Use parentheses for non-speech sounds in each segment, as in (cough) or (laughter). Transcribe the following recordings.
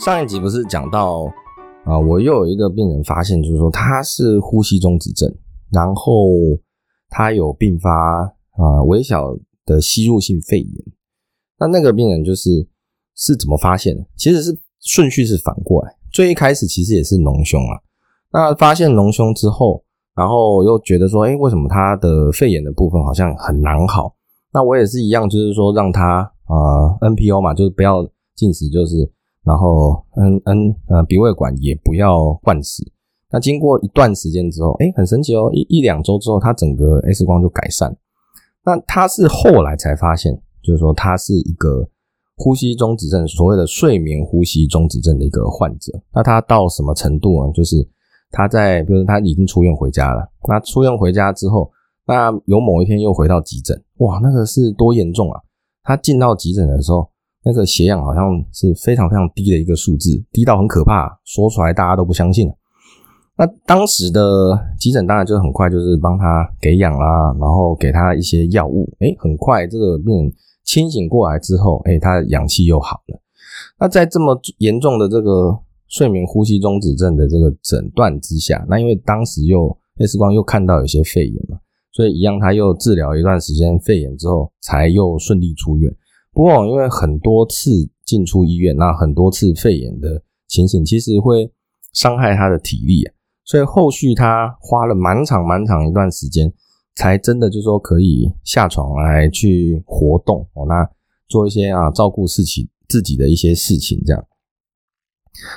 上一集不是讲到啊，我又有一个病人发现，就是说他是呼吸中止症，然后他有并发啊微小的吸入性肺炎。那那个病人就是是怎么发现的？其实是顺序是反过来，最一开始其实也是脓胸啊。那发现脓胸之后，然后又觉得说，哎，为什么他的肺炎的部分好像很难好？那我也是一样，就是说让他啊 NPO 嘛，就是不要进食，就是。然后，嗯嗯呃，鼻胃管也不要灌食。那经过一段时间之后，哎，很神奇哦，一一两周之后，他整个 X 光就改善。那他是后来才发现，就是说他是一个呼吸中止症，所谓的睡眠呼吸中止症的一个患者。那他到什么程度呢？就是他在，比如他已经出院回家了。那出院回家之后，那有某一天又回到急诊，哇，那个是多严重啊！他进到急诊的时候。那个血氧好像是非常非常低的一个数字，低到很可怕，说出来大家都不相信。那当时的急诊当然就很快，就是帮他给氧啦，然后给他一些药物。哎，很快这个病人清醒过来之后，哎，他氧气又好了。那在这么严重的这个睡眠呼吸中止症的这个诊断之下，那因为当时又 X 光又看到有些肺炎嘛，所以一样他又治疗一段时间肺炎之后，才又顺利出院。不过，因为很多次进出医院，那很多次肺炎的情形，其实会伤害他的体力啊，所以后续他花了蛮长蛮长一段时间，才真的就说可以下床来去活动哦，那做一些啊照顾自己自己的一些事情，这样。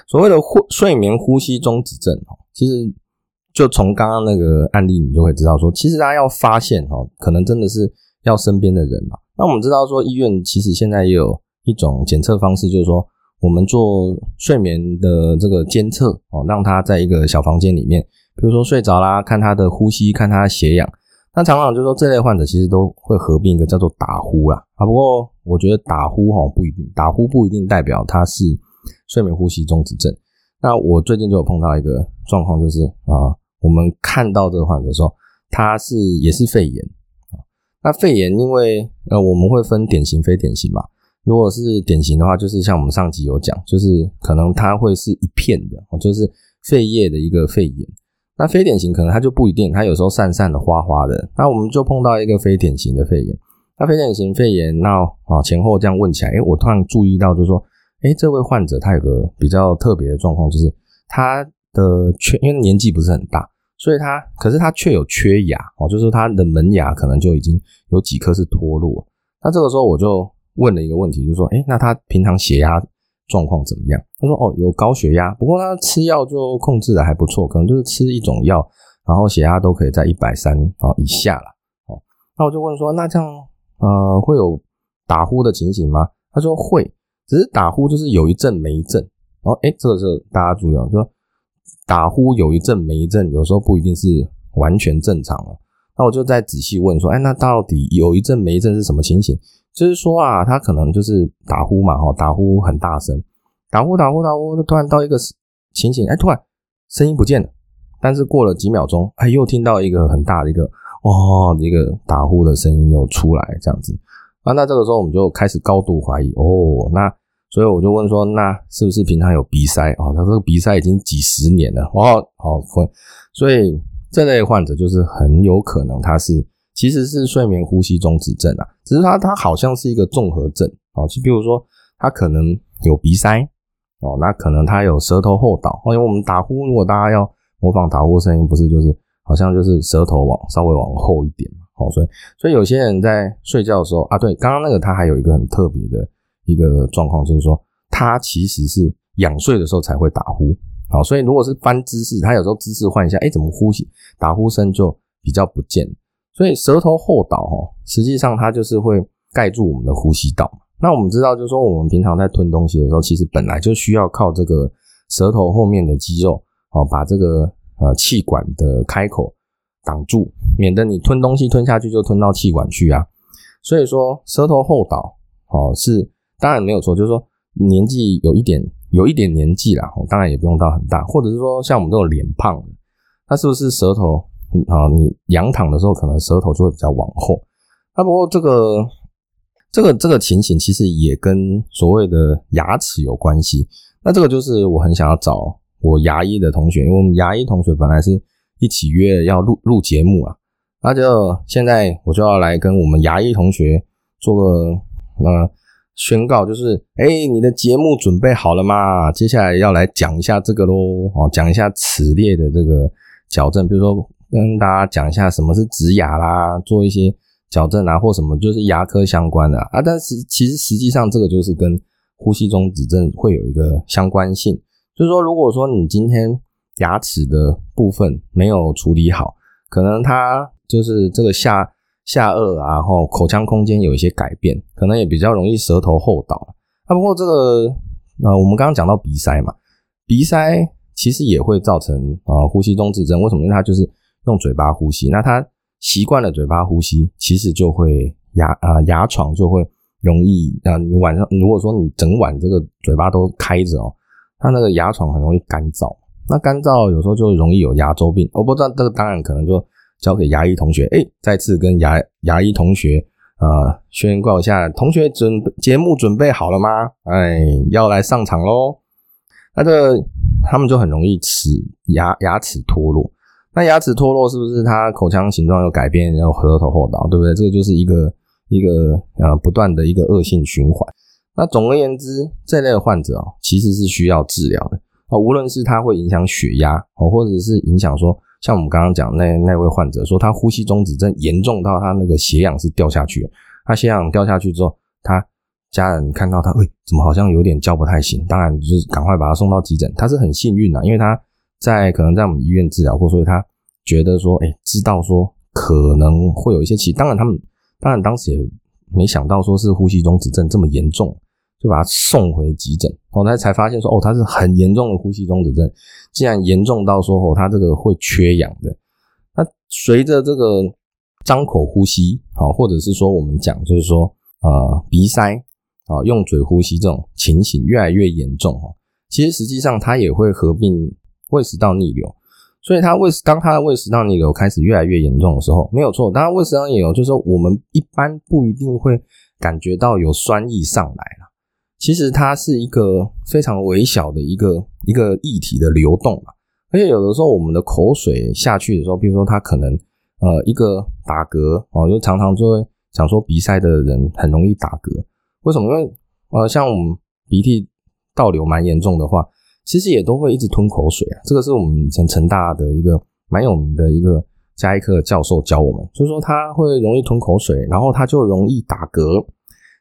所谓的呼睡眠呼吸中止症哦，其实就从刚刚那个案例，你就会知道说，其实大家要发现哦，可能真的是要身边的人嘛。那我们知道说，医院其实现在也有一种检测方式，就是说我们做睡眠的这个监测哦，让他在一个小房间里面，比如说睡着啦，看他的呼吸，看他的血氧。那常常就说这类患者其实都会合并一个叫做打呼啦啊。不过我觉得打呼哈不一定，打呼不一定代表他是睡眠呼吸中止症。那我最近就有碰到一个状况，就是啊，我们看到这个患者说他是也是肺炎。那肺炎，因为呃，我们会分典型、非典型嘛。如果是典型的话，就是像我们上集有讲，就是可能它会是一片的，就是肺叶的一个肺炎。那非典型可能它就不一定，它有时候散散的、花花的。那我们就碰到一个非典型的肺炎。那非典型肺炎，那啊前后这样问起来，哎，我突然注意到，就是说，哎，这位患者他有个比较特别的状况，就是他的全，因为年纪不是很大。所以他，可是他却有缺牙哦，就是他的门牙可能就已经有几颗是脱落。那这个时候我就问了一个问题，就是说：哎，那他平常血压状况怎么样？他说：哦，有高血压，不过他吃药就控制的还不错，可能就是吃一种药，然后血压都可以在一百三啊以下了。哦，那我就问说：那这样呃会有打呼的情形吗？他说会，只是打呼就是有一阵没一阵。哦，哎，这个时候大家注意哦，就说。打呼有一阵没一阵，有时候不一定是完全正常了。那我就再仔细问说，哎，那到底有一阵没一阵是什么情形？就是说啊，他可能就是打呼嘛，哈，打呼很大声，打呼打呼打呼，突然到一个情形，哎，突然声音不见了，但是过了几秒钟，哎，又听到一个很大的一个哦，一个打呼的声音又出来，这样子啊，那这个时候我们就开始高度怀疑，哦，那。所以我就问说，那是不是平常有鼻塞哦？他说鼻塞已经几十年了哦，好，所以这类患者就是很有可能他是其实是睡眠呼吸中止症啊，只是他他好像是一个综合症哦，就比如说他可能有鼻塞哦，那可能他有舌头后倒，因为我们打呼，如果大家要模仿打呼声音，不是就是好像就是舌头往稍微往后一点嘛，好，所以所以有些人在睡觉的时候啊，对，刚刚那个他还有一个很特别的。一个状况就是说，他其实是仰睡的时候才会打呼，好，所以如果是翻姿势，他有时候姿势换一下，哎，怎么呼吸打呼声就比较不见，所以舌头后倒哈，实际上它就是会盖住我们的呼吸道。那我们知道，就是说我们平常在吞东西的时候，其实本来就需要靠这个舌头后面的肌肉哦，把这个呃气管的开口挡住，免得你吞东西吞下去就吞到气管去啊。所以说舌头后倒哦是当然没有错，就是说年纪有一点有一点年纪啦，当然也不用到很大，或者是说像我们这种脸胖的，那是不是舌头啊？你仰躺的时候可能舌头就会比较往后。那不过这个。这个这个情形其实也跟所谓的牙齿有关系。那这个就是我很想要找我牙医的同学，因为我们牙医同学本来是一起约要录录节目啊，那就现在我就要来跟我们牙医同学做个呃宣告，就是哎，你的节目准备好了吗？接下来要来讲一下这个喽，哦，讲一下齿列的这个矫正，比如说跟大家讲一下什么是植牙啦，做一些。矫正啊，或什么就是牙科相关的啊，但是其实实际上这个就是跟呼吸中止症会有一个相关性。就是说，如果说你今天牙齿的部分没有处理好，可能它就是这个下下颚啊，然后口腔空间有一些改变，可能也比较容易舌头后倒。啊，不过这个呃，我们刚刚讲到鼻塞嘛，鼻塞其实也会造成啊呼吸中止症。为什么？因为它就是用嘴巴呼吸，那它。习惯了嘴巴呼吸，其实就会牙啊牙床就会容易啊。你晚上如果说你整晚这个嘴巴都开着哦，它那个牙床很容易干燥。那干燥有时候就容易有牙周病。我不知道这个当然可能就交给牙医同学。哎，再次跟牙牙医同学啊宣告一下，同学准节目准备好了吗？哎，要来上场喽。那这他们就很容易齿牙牙齿脱落。那牙齿脱落是不是它口腔形状有改变，然后舌头后倒，对不对？这个就是一个一个呃不断的一个恶性循环。那总而言之，这类的患者哦，其实是需要治疗的啊。无论是它会影响血压哦，或者是影响说，像我们刚刚讲那那位患者说，他呼吸中止症严重到他那个血氧是掉下去，他血氧掉下去之后，他家人看到他，哎，怎么好像有点叫不太醒？当然就是赶快把他送到急诊。他是很幸运的，因为他。在可能在我们医院治疗过，所以他觉得说，哎，知道说可能会有一些气。当然他们当然当时也没想到说是呼吸中止症这么严重，就把他送回急诊。后来才发现说，哦，他是很严重的呼吸中止症，竟然严重到说，哦，他这个会缺氧的。那随着这个张口呼吸，好，或者是说我们讲就是说，呃，鼻塞啊，用嘴呼吸这种情形越来越严重，哦，其实实际上他也会合并。胃食道逆流，所以他胃当他的胃食道逆流开始越来越严重的时候，没有错。当然，胃食道逆流就是说，我们一般不一定会感觉到有酸意上来了。其实它是一个非常微小的一个一个液体的流动嘛。而且有的时候我们的口水下去的时候，比如说它可能呃一个打嗝哦，就常常就会讲说鼻塞的人很容易打嗝。为什么？因为呃像我们鼻涕倒流蛮严重的话。其实也都会一直吞口水啊，这个是我们以前成大的一个蛮有名的一个加医科教授教我们，就是说他会容易吞口水，然后他就容易打嗝，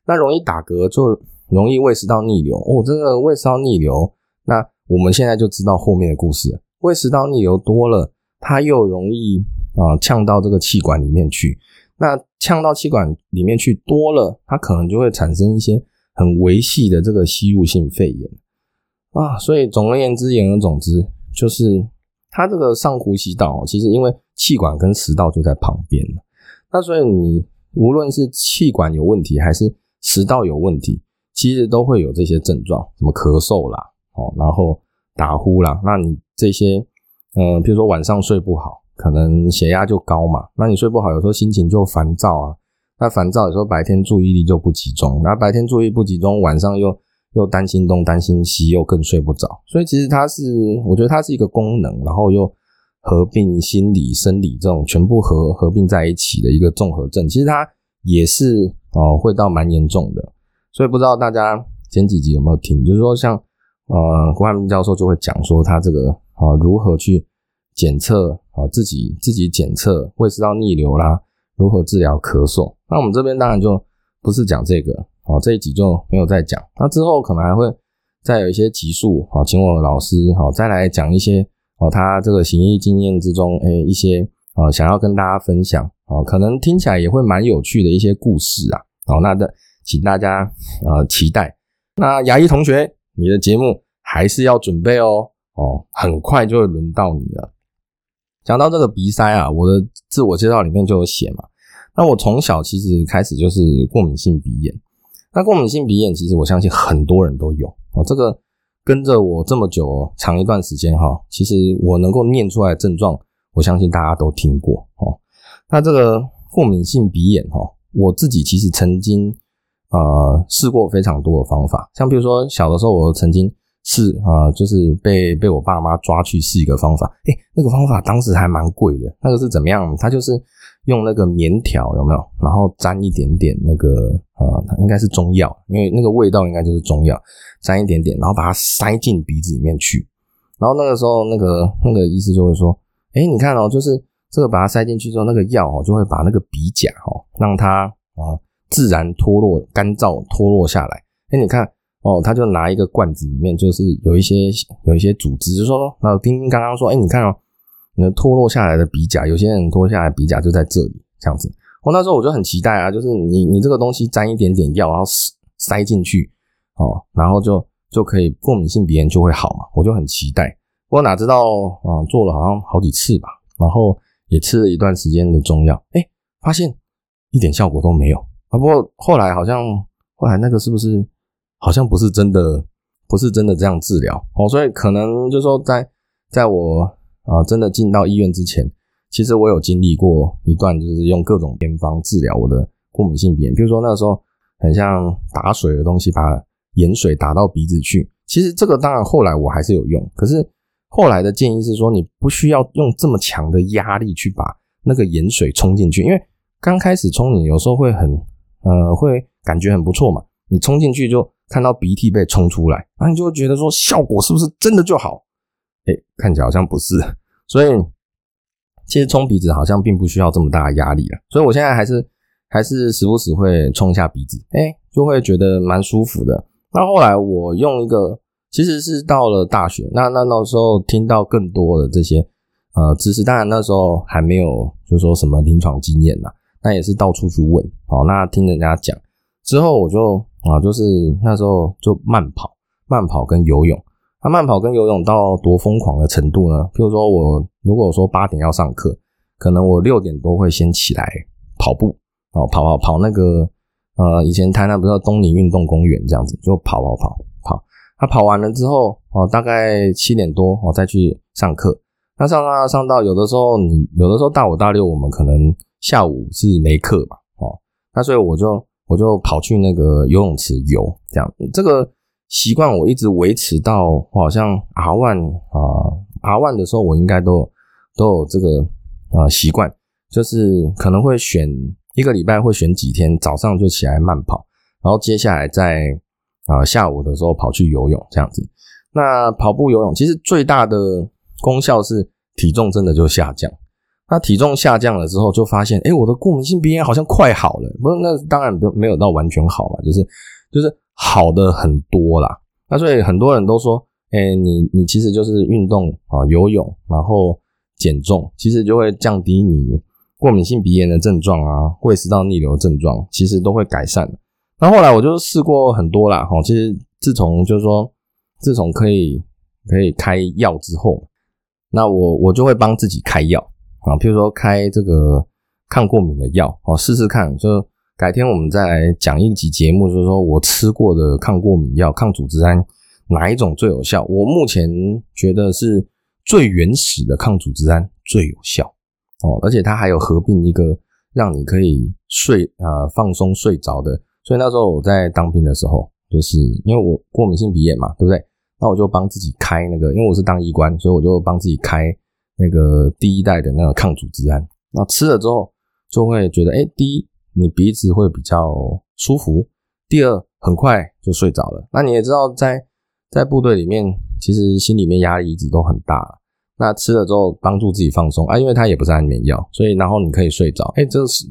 那容易打嗝就容易胃食道逆流。哦，这个胃食道逆流，那我们现在就知道后面的故事，胃食道逆流多了，它又容易啊呛到这个气管里面去，那呛到气管里面去多了，它可能就会产生一些很维系的这个吸入性肺炎。啊，所以总而言之，言而总之，就是它这个上呼吸道，其实因为气管跟食道就在旁边那所以你无论是气管有问题还是食道有问题，其实都会有这些症状，什么咳嗽啦，哦，然后打呼啦，那你这些，嗯，比如说晚上睡不好，可能血压就高嘛，那你睡不好，有时候心情就烦躁啊，那烦躁有时候白天注意力就不集中，那白天注意不集中，晚上又。又担心东担心西，又更睡不着，所以其实它是，我觉得它是一个功能，然后又合并心理、生理这种全部合合并在一起的一个综合症。其实它也是哦，会到蛮严重的。所以不知道大家前几集有没有听，就是说像呃郭汉明教授就会讲说他这个啊如何去检测啊自己自己检测胃食道逆流啦，如何治疗咳嗽。那我们这边当然就不是讲这个。哦，这一集就没有再讲。那之后可能还会再有一些集数，好，请我老师好再来讲一些哦，他这个行医经验之中，哎，一些啊想要跟大家分享，哦，可能听起来也会蛮有趣的一些故事啊。好，那的请大家啊期待。那牙医同学，你的节目还是要准备哦，哦，很快就会轮到你了。讲到这个鼻塞啊，我的自我介绍里面就有写嘛。那我从小其实开始就是过敏性鼻炎。那过敏性鼻炎其实我相信很多人都有哦。这个跟着我这么久长一段时间哈，其实我能够念出来的症状，我相信大家都听过哦。那这个过敏性鼻炎哈，我自己其实曾经呃试过非常多的方法，像比如说小的时候我曾经。试啊，就是被被我爸妈抓去试一个方法，诶，那个方法当时还蛮贵的。那个是怎么样？他就是用那个棉条有没有？然后沾一点点那个呃，应该是中药，因为那个味道应该就是中药，沾一点点，然后把它塞进鼻子里面去。然后那个时候，那个那个医师就会说，诶，你看哦，就是这个把它塞进去之后，那个药哦就会把那个鼻甲哦让它啊自然脱落、干燥脱落下来。诶，你看。哦，他就拿一个罐子，里面就是有一些有一些组织，就说，那丁丁刚刚说，哎，你看哦，你脱落下来的鼻甲，有些人脱下来鼻甲就在这里，这样子。我那时候我就很期待啊，就是你你这个东西沾一点点药，然后塞进去，哦，然后就就可以过敏性鼻炎就会好嘛，我就很期待。我哪知道啊，做了好像好几次吧，然后也吃了一段时间的中药，哎，发现一点效果都没有啊。不过后来好像后来那个是不是？好像不是真的，不是真的这样治疗哦，所以可能就说在在我啊真的进到医院之前，其实我有经历过一段，就是用各种偏方治疗我的过敏性鼻炎。比如说那时候很像打水的东西，把盐水打到鼻子去。其实这个当然后来我还是有用，可是后来的建议是说，你不需要用这么强的压力去把那个盐水冲进去，因为刚开始冲你有时候会很呃会感觉很不错嘛，你冲进去就。看到鼻涕被冲出来，然后你就会觉得说效果是不是真的就好？哎，看起来好像不是。所以其实冲鼻子好像并不需要这么大的压力了。所以我现在还是还是时不时会冲一下鼻子，哎，就会觉得蛮舒服的。那后来我用一个，其实是到了大学，那那那时候听到更多的这些呃知识，当然那时候还没有就说什么临床经验呐，那也是到处去问，哦，那听人家讲之后我就。啊，就是那时候就慢跑，慢跑跟游泳。那慢跑跟游泳到多疯狂的程度呢？譬如说我如果说八点要上课，可能我六点多会先起来跑步，哦，跑跑跑那个呃，以前台南不是东宁运动公园这样子，就跑跑跑跑。他跑完了之后，哦，大概七点多我再去上课。那上上上到有的时候，你有的时候大五大六我们可能下午是没课嘛，哦，那所以我就。我就跑去那个游泳池游，这样这个习惯我一直维持到我好像 R one 啊 R one 的时候，我应该都都有这个呃习惯，就是可能会选一个礼拜会选几天早上就起来慢跑，然后接下来在啊下午的时候跑去游泳这样子。那跑步游泳其实最大的功效是体重真的就下降。那体重下降了之后，就发现，哎，我的过敏性鼻炎好像快好了。不是，那当然不没有到完全好嘛，就是就是好的很多啦。那所以很多人都说，哎，你你其实就是运动啊，游泳，然后减重，其实就会降低你过敏性鼻炎的症状啊，胃食道逆流症状，其实都会改善。那后来我就试过很多啦，哈，其实自从就是说，自从可以可以开药之后，那我我就会帮自己开药。啊，譬如说开这个抗过敏的药，哦，试试看。就改天我们再来讲一集节目，就是说我吃过的抗过敏药、抗组织胺哪一种最有效？我目前觉得是最原始的抗组织胺最有效哦，而且它还有合并一个让你可以睡啊放松睡着的。所以那时候我在当兵的时候，就是因为我过敏性鼻炎嘛，对不对？那我就帮自己开那个，因为我是当医官，所以我就帮自己开。那个第一代的那个抗组织胺，那吃了之后就会觉得，哎，第一你鼻子会比较舒服，第二很快就睡着了。那你也知道，在在部队里面，其实心里面压力一直都很大。那吃了之后帮助自己放松啊，因为它也不是安眠药，所以然后你可以睡着，哎，这是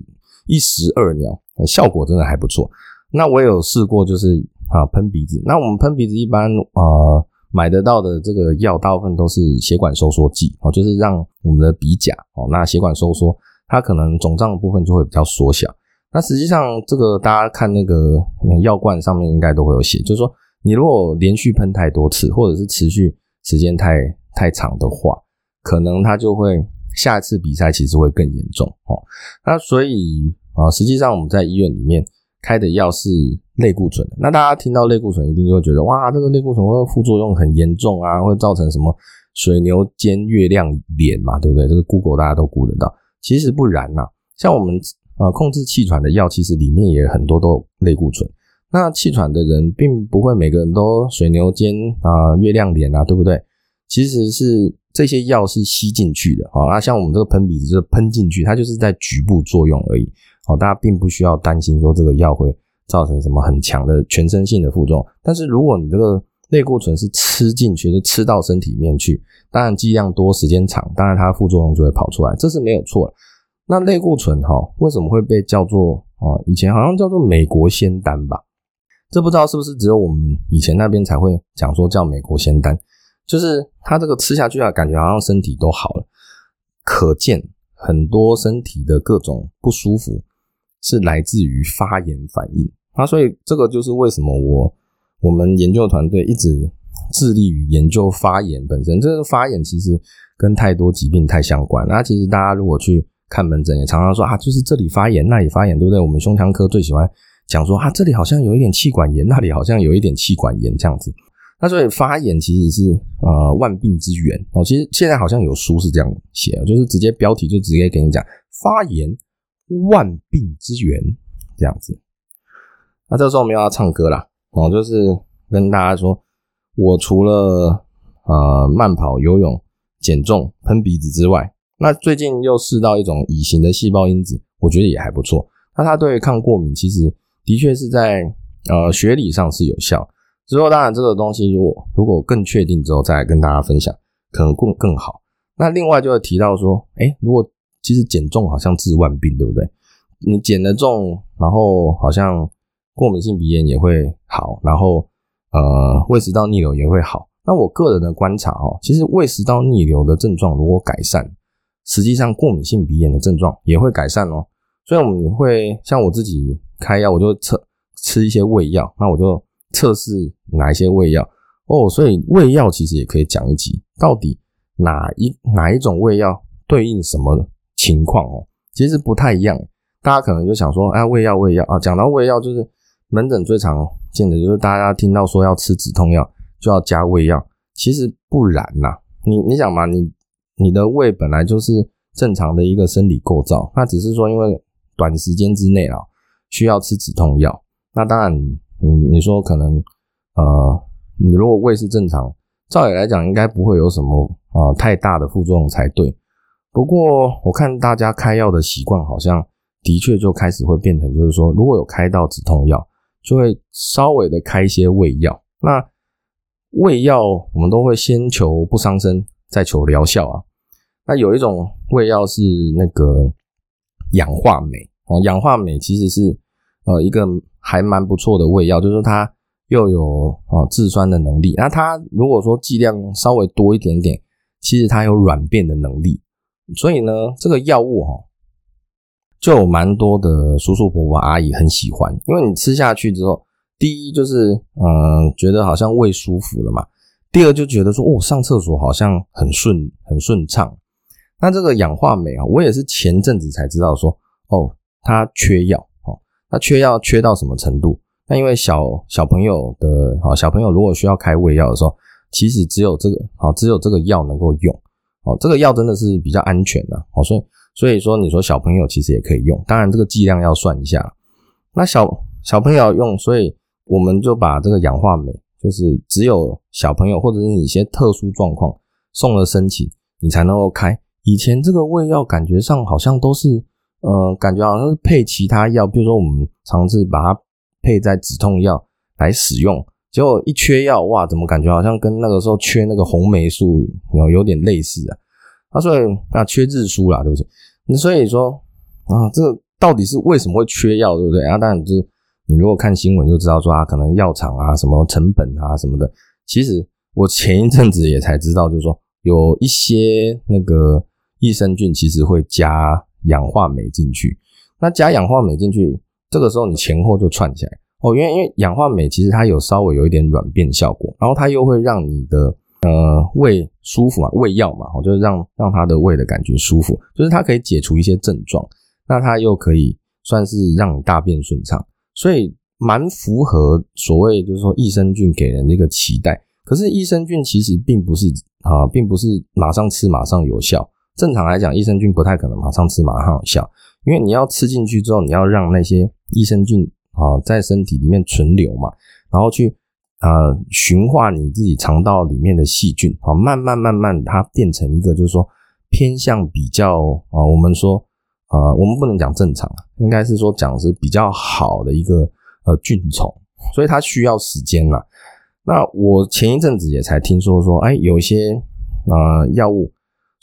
一石二鸟，效果真的还不错。那我有试过，就是啊喷鼻子。那我们喷鼻子一般啊。买得到的这个药，大部分都是血管收缩剂哦，就是让我们的鼻甲哦，那血管收缩，它可能肿胀的部分就会比较缩小。那实际上，这个大家看那个药罐上面应该都会有写，就是说你如果连续喷太多次，或者是持续时间太太长的话，可能它就会下一次比赛其实会更严重哦。那所以啊，实际上我们在医院里面开的药是类固醇。那大家听到类固醇，一定就会觉得哇，这个类固醇会副作用很严重啊，会造成什么水牛肩、月亮脸嘛，对不对？这个 Google 大家都估得到。其实不然呐，像我们啊控制气喘的药，其实里面也很多都有类固醇。那气喘的人并不会每个人都水牛肩啊、月亮脸啊，对不对？其实是这些药是吸进去的啊，那像我们这个喷鼻子就是喷进去，它就是在局部作用而已。哦，大家并不需要担心说这个药会造成什么很强的全身性的副作用。但是如果你这个类固醇是吃进去，就吃到身体里面去，当然剂量多、时间长，当然它的副作用就会跑出来，这是没有错。那类固醇哈，为什么会被叫做啊？以前好像叫做美国仙丹吧？这不知道是不是只有我们以前那边才会讲说叫美国仙丹，就是它这个吃下去啊，感觉好像身体都好了。可见很多身体的各种不舒服是来自于发炎反应啊，所以这个就是为什么我我们研究团队一直致力于研究发炎本身。这个发炎其实跟太多疾病太相关。那其实大家如果去看门诊，也常常说啊，就是这里发炎，那里发炎，对不对？我们胸腔科最喜欢。讲说啊，这里好像有一点气管炎，那里好像有一点气管炎这样子。那所以发炎其实是呃万病之源哦。其实现在好像有书是这样写，就是直接标题就直接给你讲发炎万病之源这样子。那这个时候我们要唱歌啦哦，就是跟大家说，我除了呃慢跑、游泳、减重、喷鼻子之外，那最近又试到一种乙型的细胞因子，我觉得也还不错。那它对于抗过敏其实。的确是在呃学理上是有效，之后当然这个东西如果如果更确定之后再跟大家分享，可能更更好。那另外就会提到说，哎，如果其实减重好像治万病，对不对？你减了重，然后好像过敏性鼻炎也会好，然后呃胃食道逆流也会好。那我个人的观察哦，其实胃食道逆流的症状如果改善，实际上过敏性鼻炎的症状也会改善哦。所以我们会像我自己。开药我就测吃一些胃药，那我就测试哪一些胃药哦。所以胃药其实也可以讲一集，到底哪一哪一种胃药对应什么情况哦？其实不太一样。大家可能就想说，哎，胃药胃药啊，讲到胃药就是门诊最常见的就是大家听到说要吃止痛药就要加胃药，其实不然呐。你你想嘛，你你的胃本来就是正常的一个生理构造，那只是说因为短时间之内啊。需要吃止痛药，那当然，你你说可能，呃，你如果胃是正常，照理来讲应该不会有什么啊太大的副作用才对。不过我看大家开药的习惯好像的确就开始会变成，就是说如果有开到止痛药，就会稍微的开一些胃药。那胃药我们都会先求不伤身，再求疗效啊。那有一种胃药是那个氧化镁。哦，氧化镁其实是呃一个还蛮不错的胃药，就是它又有啊制酸的能力。那它如果说剂量稍微多一点点，其实它有软便的能力。所以呢，这个药物哈就蛮多的叔叔伯伯阿姨很喜欢，因为你吃下去之后，第一就是嗯觉得好像胃舒服了嘛，第二就觉得说哦上厕所好像很顺很顺畅。那这个氧化镁啊，我也是前阵子才知道说哦。它缺药哦，它缺药缺到什么程度？那因为小小朋友的哦，小朋友如果需要开胃药的时候，其实只有这个好，只有这个药能够用哦。这个药真的是比较安全的哦，所以所以说你说小朋友其实也可以用，当然这个剂量要算一下。那小小朋友用，所以我们就把这个氧化镁，就是只有小朋友或者是一些特殊状况送了申请，你才能够开。以前这个胃药感觉上好像都是。呃，感觉好像是配其他药，比如说我们尝试把它配在止痛药来使用，结果一缺药，哇，怎么感觉好像跟那个时候缺那个红霉素有有点类似啊？啊，所以啊，缺日苏啦，对不对？那所以说啊，这个到底是为什么会缺药，对不对？啊，当然就是你如果看新闻就知道说啊，可能药厂啊什么成本啊什么的。其实我前一阵子也才知道，就是说有一些那个益生菌其实会加。氧化镁进去，那加氧化镁进去，这个时候你前后就串起来哦，因为因为氧化镁其实它有稍微有一点软便效果，然后它又会让你的呃胃舒服嘛，胃药嘛，哦，就是让让它的胃的感觉舒服，就是它可以解除一些症状，那它又可以算是让你大便顺畅，所以蛮符合所谓就是说益生菌给人的一个期待。可是益生菌其实并不是啊，并不是马上吃马上有效。正常来讲，益生菌不太可能马上吃马上有效，因为你要吃进去之后，你要让那些益生菌啊在身体里面存留嘛，然后去呃驯化你自己肠道里面的细菌啊，慢慢慢慢它变成一个就是说偏向比较啊，我们说啊，我们不能讲正常，应该是说讲是比较好的一个呃菌虫，所以它需要时间呐。那我前一阵子也才听说说，哎，有一些呃药物。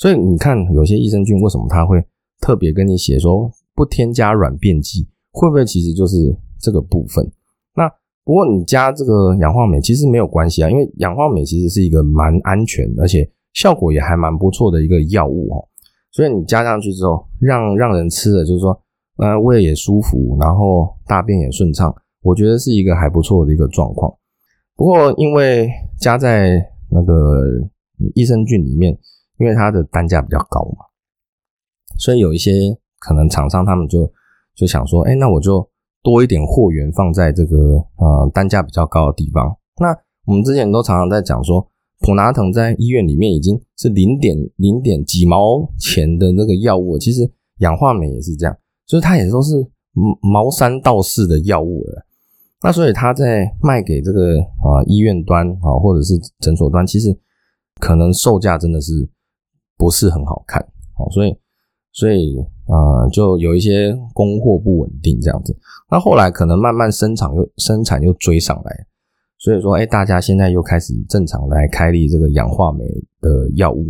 所以你看，有些益生菌为什么它会特别跟你写说不添加软便剂？会不会其实就是这个部分？那不过你加这个氧化镁其实没有关系啊，因为氧化镁其实是一个蛮安全，而且效果也还蛮不错的一个药物哦。所以你加上去之后，让让人吃的就是说，呃，胃也舒服，然后大便也顺畅，我觉得是一个还不错的一个状况。不过因为加在那个益生菌里面。因为它的单价比较高嘛，所以有一些可能厂商他们就就想说，哎，那我就多一点货源放在这个呃单价比较高的地方。那我们之前都常常在讲说，普拿疼在医院里面已经是零点零点几毛钱的那个药物，其实氧化镁也是这样，就是它也都是毛三到四的药物了。那所以它在卖给这个啊医院端啊或者是诊所端，其实可能售价真的是。不是很好看，哦，所以，所以，呃，就有一些供货不稳定这样子。那后来可能慢慢生产又生产又追上来，所以说，哎，大家现在又开始正常来开立这个氧化镁的药物。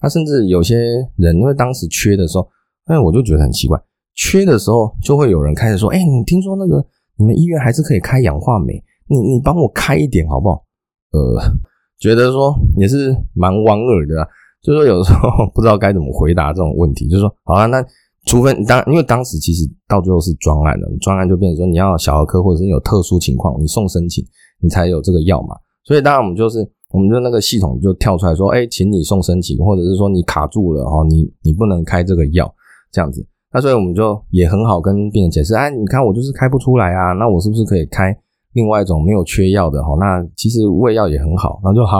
那甚至有些人因为当时缺的时候，哎，我就觉得很奇怪，缺的时候就会有人开始说，哎，你听说那个你们医院还是可以开氧化镁，你你帮我开一点好不好？呃，(laughs) 觉得说也是蛮莞尔的。就是说，有时候 (laughs) 不知道该怎么回答这种问题。就是说，好了，那除非当因为当时其实到最后是专案的，专案就变成说你要小儿科或者是你有特殊情况，你送申请，你才有这个药嘛。所以当然我们就是，我们就那个系统就跳出来说，哎，请你送申请，或者是说你卡住了哦，你你不能开这个药这样子。那所以我们就也很好跟病人解释，哎，你看我就是开不出来啊，那我是不是可以开另外一种没有缺药的哈？那其实胃药也很好，那就好，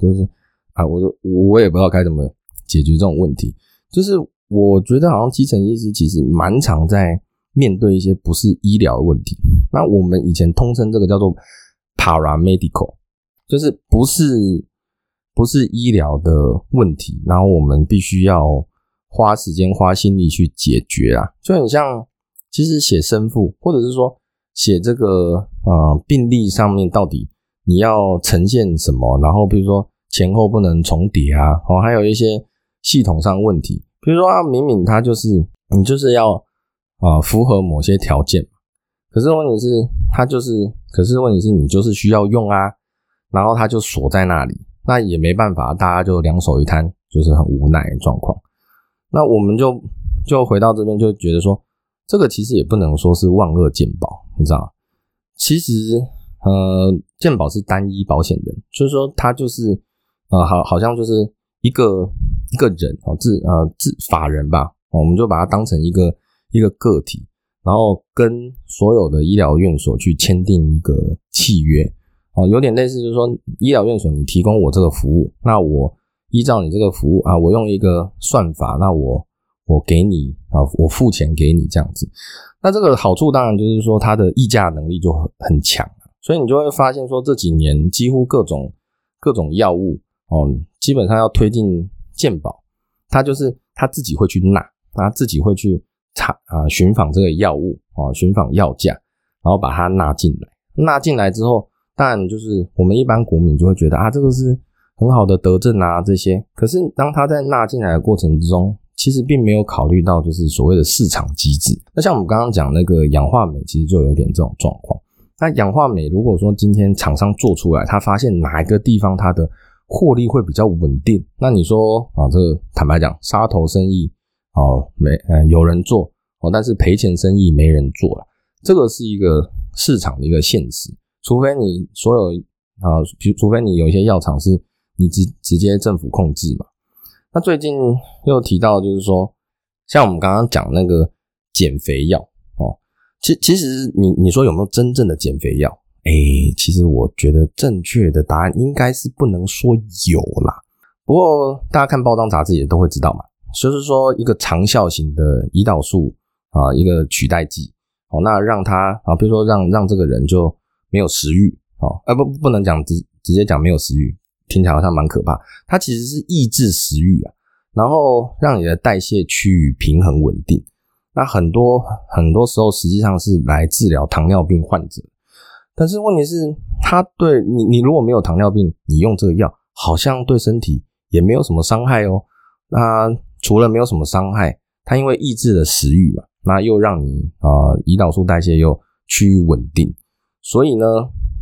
就是。啊，我说我也不知道该怎么解决这种问题。就是我觉得好像基层医师其实蛮常在面对一些不是医疗的问题。那我们以前通称这个叫做 paramedical，就是不是不是医疗的问题，然后我们必须要花时间花心力去解决啊。就很像其实写生父，或者是说写这个呃病历上面到底你要呈现什么，然后比如说。前后不能重叠啊，哦，还有一些系统上问题，比如说啊，明明它就是你就是要啊符合某些条件，可是问题是它就是，可是问题是你就是需要用啊，然后它就锁在那里，那也没办法，大家就两手一摊，就是很无奈的状况。那我们就就回到这边，就觉得说，这个其实也不能说是万恶健保，你知道吗？其实呃，健保是单一保险人，就是说它就是。啊，好，好像就是一个一个人啊，自呃自法人吧，我们就把它当成一个一个个体，然后跟所有的医疗院所去签订一个契约，哦，有点类似，就是说医疗院所你提供我这个服务，那我依照你这个服务啊，我用一个算法，那我我给你啊，我付钱给你这样子，那这个好处当然就是说它的议价能力就很很强，所以你就会发现说这几年几乎各种各种药物。哦，基本上要推进鉴保，他就是他自己会去纳，他自己会去查啊，寻访这个药物啊，寻访药价，然后把它纳进来。纳进来之后，当然就是我们一般国民就会觉得啊，这个是很好的德政啊，这些。可是当他在纳进来的过程之中，其实并没有考虑到就是所谓的市场机制。那像我们刚刚讲那个氧化镁，其实就有点这种状况。那氧化镁如果说今天厂商做出来，他发现哪一个地方它的获利会比较稳定。那你说啊，这个坦白讲，杀头生意哦，没呃有人做哦，但是赔钱生意没人做了。这个是一个市场的一个现实，除非你所有啊，除除非你有一些药厂是你直直接政府控制嘛。那最近又提到就是说，像我们刚刚讲那个减肥药哦，其其实你你说有没有真正的减肥药？哎，其实我觉得正确的答案应该是不能说有啦。不过大家看报章杂志也都会知道嘛，就是说一个长效型的胰岛素啊，一个取代剂哦，那让他啊，比如说让让这个人就没有食欲哦，啊不不能讲直直接讲没有食欲，听起来好像蛮可怕。它其实是抑制食欲啊，然后让你的代谢趋于平衡稳定。那很多很多时候实际上是来治疗糖尿病患者。但是问题是，它对你，你如果没有糖尿病，你用这个药，好像对身体也没有什么伤害哦。那除了没有什么伤害，它因为抑制了食欲嘛，那又让你啊胰岛素代谢又趋于稳定，所以呢，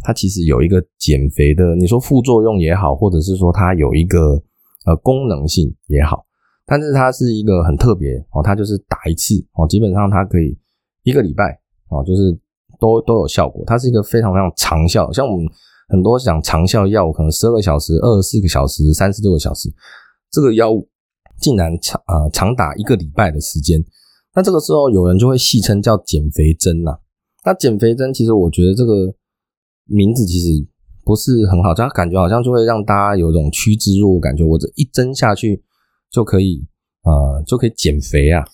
它其实有一个减肥的，你说副作用也好，或者是说它有一个呃功能性也好，但是它是一个很特别哦，它就是打一次哦，基本上它可以一个礼拜哦，就是。都都有效果，它是一个非常非常长效。像我们很多讲长效药物，可能十二个小时、二十四个小时、三十六个小时，这个药物竟然长啊长达一个礼拜的时间。那这个时候有人就会戏称叫减肥针呐。那减肥针其实我觉得这个名字其实不是很好，它感觉好像就会让大家有一种趋之若鹜感觉，我这一针下去就可以呃就可以减肥啊。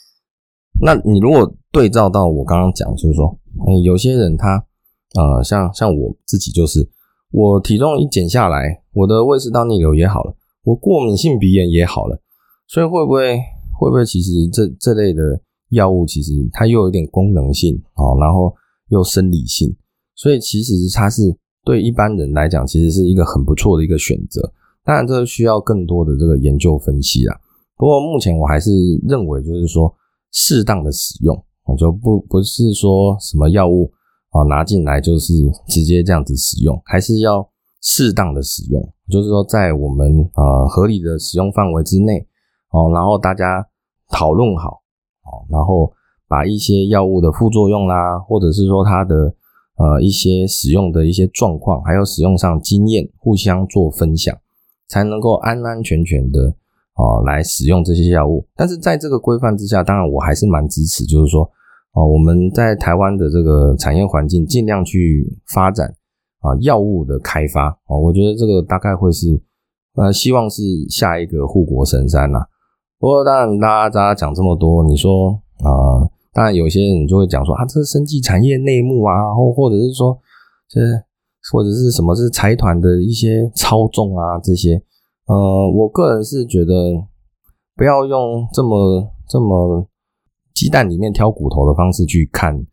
那你如果对照到我刚刚讲，就是说。嗯，有些人他，呃，像像我自己就是，我体重一减下来，我的胃食道逆流也好了，我过敏性鼻炎也好了，所以会不会会不会其实这这类的药物其实它又有点功能性哦，然后又生理性，所以其实它是对一般人来讲其实是一个很不错的一个选择，当然这需要更多的这个研究分析啦。不过目前我还是认为就是说适当的使用。我就不不是说什么药物啊拿进来就是直接这样子使用，还是要适当的使用，就是说在我们啊合理的使用范围之内哦，然后大家讨论好哦，然后把一些药物的副作用啦，或者是说它的呃一些使用的一些状况，还有使用上经验互相做分享，才能够安安全全的。哦，来使用这些药物，但是在这个规范之下，当然我还是蛮支持，就是说，哦，我们在台湾的这个产业环境，尽量去发展啊药物的开发啊，我觉得这个大概会是，呃，希望是下一个护国神山呐。不过当然，大家大家讲这么多，你说啊，当然有些人就会讲说啊，这是生技产业内幕啊，或或者是说，这或者是什么是财团的一些操纵啊这些。呃，我个人是觉得不要用这么这么鸡蛋里面挑骨头的方式去看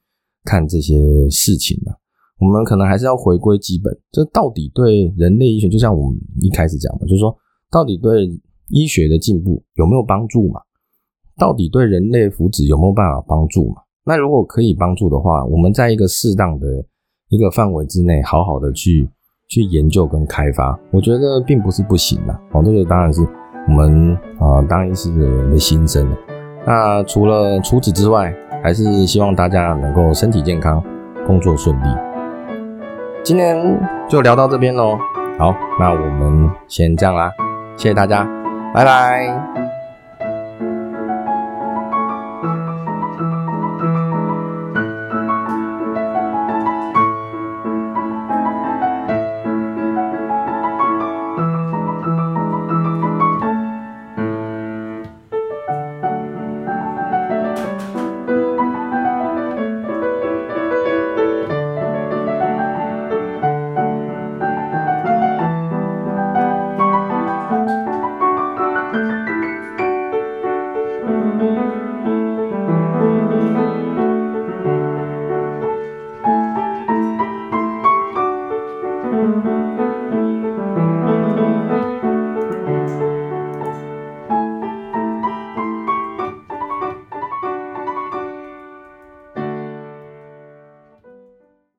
看这些事情啊。我们可能还是要回归基本，这到底对人类医学，就像我们一开始讲的，就是说到底对医学的进步有没有帮助嘛？到底对人类福祉有没有办法帮助嘛？那如果可以帮助的话，我们在一个适当的一个范围之内，好好的去。去研究跟开发，我觉得并不是不行的。哦，这个当然是我们啊当医师的人的心声。那除了除此之外，还是希望大家能够身体健康，工作顺利。今天就聊到这边喽。好，那我们先这样啦，谢谢大家，拜拜。